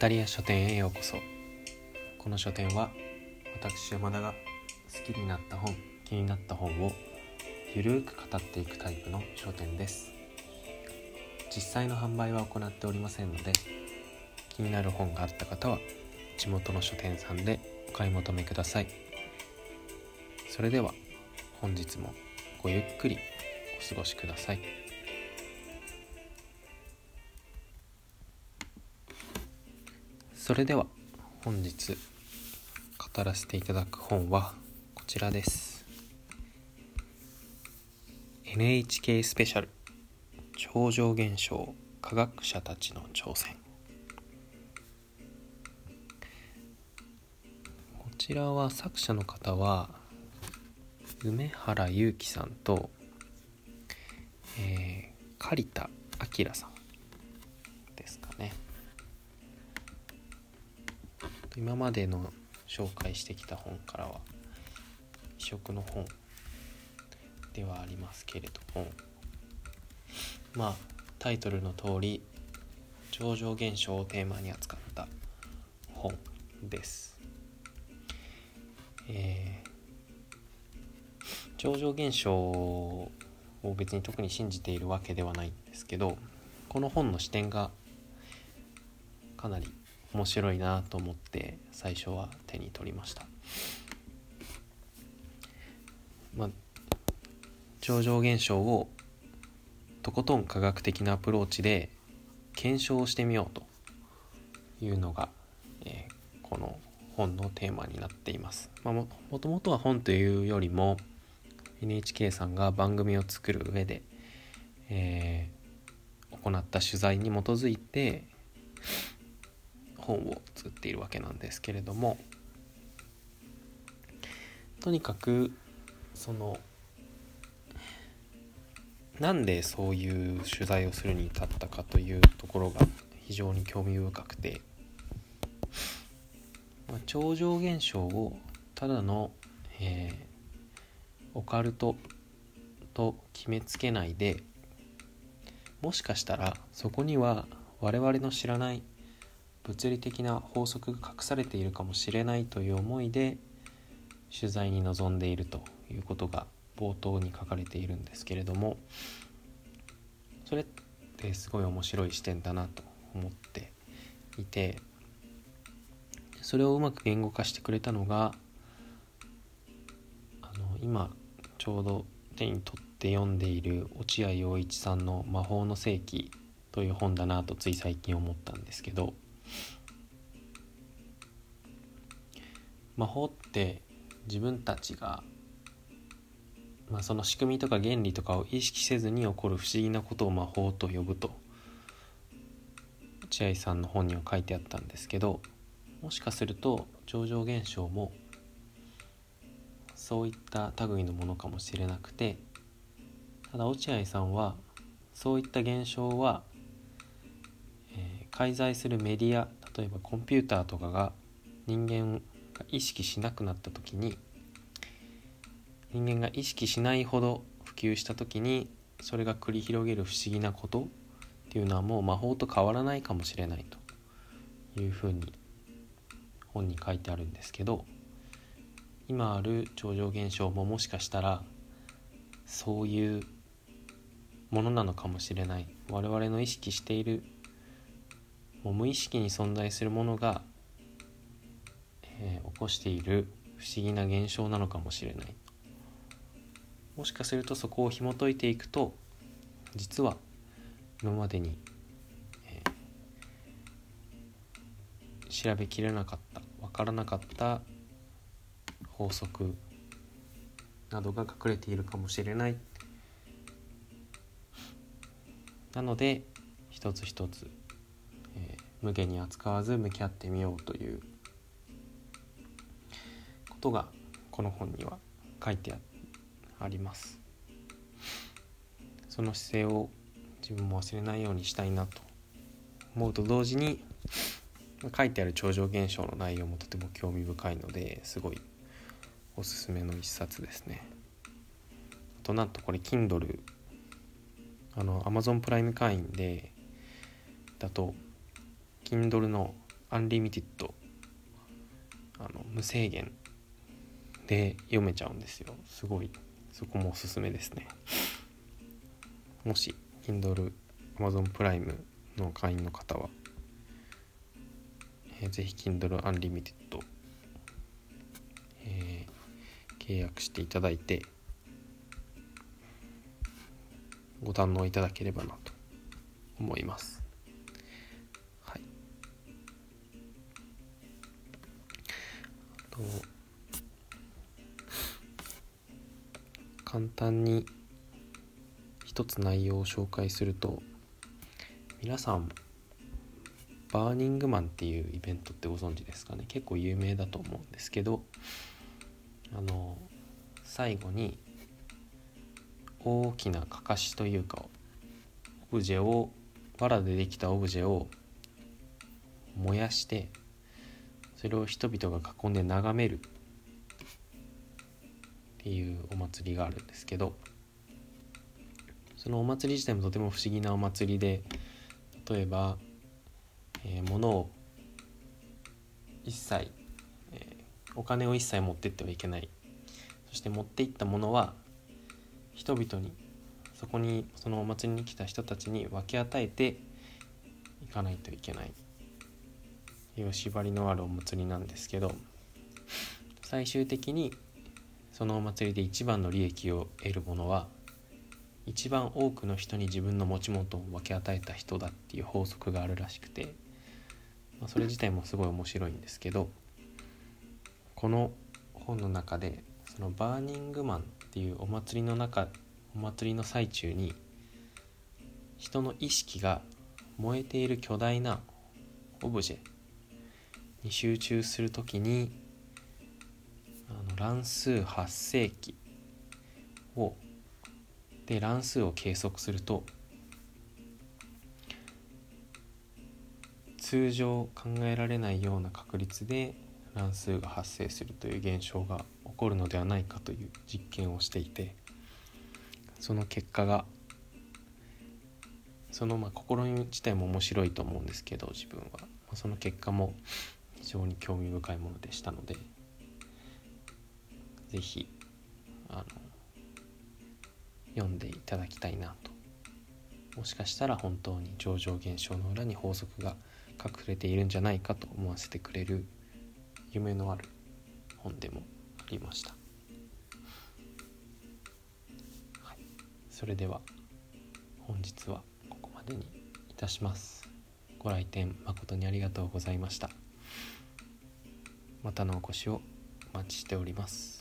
タリア書店へようこそ。この書店は私山田が好きになった本気になった本をゆるーく語っていくタイプの書店です。実際の販売は行っておりませんので気になる本があった方は地元の書店さんでお買い求めください。それでは本日もごゆっくりお過ごしください。それでは本日語らせていただく本はこちらです。NHK スペシャル超常現象科学者たちの挑戦。こちらは作者の方は梅原裕樹さんと、えー、刈田明さんですかね。今までの紹介してきた本からは異色の本ではありますけれどもまあタイトルの通り超常現象をテーマに扱った本です。えー、超常現象を別に特に信じているわけではないんですけどこの本の視点がかなり面白いなと思って最初は手に取りました。まあ、超常現象をとことん科学的なアプローチで検証してみようというのが、えー、この本のテーマになっています。まあ、もともとは本というよりも NHK さんが番組を作る上で、えー、行った取材に基づいて本を作っているわけなんですけれどもとにかくそのなんでそういう取材をするに至ったかというところが非常に興味深くて、まあ、超常現象をただの、えー、オカルトと決めつけないでもしかしたらそこには我々の知らない物理的な法則が隠されているかもしれないという思いで取材に臨んでいるということが冒頭に書かれているんですけれどもそれってすごい面白い視点だなと思っていてそれをうまく言語化してくれたのがあの今ちょうど手に取って読んでいる落合陽一さんの「魔法の世紀」という本だなとつい最近思ったんですけど魔法って自分たちがまあ、その仕組みとか原理とかを意識せずに起こる不思議なことを魔法と呼ぶと落合さんの本には書いてあったんですけどもしかすると超常現象もそういった類のものかもしれなくてただ落合さんはそういった現象は、介在するメディア例えばコンピューターとかが人間が意識しなくなった時に人間が意識しないほど普及した時にそれが繰り広げる不思議なことっていうのはもう魔法と変わらないかもしれないというふうに本に書いてあるんですけど今ある超常現象ももしかしたらそういうものなのかもしれない。我々の意識しているもう無意識に存在するものが、えー、起こしている不思議な現象なのかもしれない。もしかするとそこを紐解いていくと実は今までに、えー、調べきれなかった分からなかった法則などが隠れているかもしれない。なので一つ一つ、え、無限に扱わず向き合ってみようということがこの本には書いてあります。その姿勢を自分も忘れないようにしたいなと思うと同時に書いてある超常現象の内容もとても興味深いのですごいおすすめの一冊ですね。あとなんとこれ Kindle あの Amazon プライム会員でだと Kindle のアンリミテッドあの無制限で読めちゃうんですよ。すごい。そこもおすすめですね。もし Kindle Amazon プライムの会員の方は、えー、ぜひ Kindle Unlimited、えー、契約していただいてご堪能いただければなと思います。と簡単に一つ内容を紹介すると皆さんバーニングマンっていうイベントってご存知ですかね？結構有名だと思うんですけどあの最後に大きなかかしというかオブジェを藁でできたオブジェを燃やしてそれを人々が囲んで眺める。っていうお祭りがあるんですけど。そのお祭り自体もとても不思議なお祭りで例えば、えー、物を一切、えー、お金を一切持ってってはいけない。そして持っていったものは人々にそこにそのお祭りに来た人たちに分け与えていかないといけない。いう縛りのあるお祭りなんですけど最終的にそのお祭りで一番の利益を得る者は一番多くの人に自分の持ち物を分け与えた人だっていう法則があるらしくて、まあ、それ自体もすごい面白いんですけどこの本の中でそのバーニングマンっていうお祭りの中お祭りの最中に人の意識が燃えている巨大なオブジェに集中する時にあの乱数発生器をで乱数を計測すると通常考えられないような確率で乱数が発生するという現象が起こるのではないかという実験をしていてその結果がそのまあ試み自体も面白いと思うんですけど自分は。その結果も非常に興味深いものでしたので是非あの読んでいただきたいなと。もしかしたら本当に上場現象の裏に法則が隠れているんじゃないかと思わせてくれる夢のある本でもありました、はい、それでは本日はここまでにいたします。ご来店誠にありがとうございました。またのお越しをお待ちしております。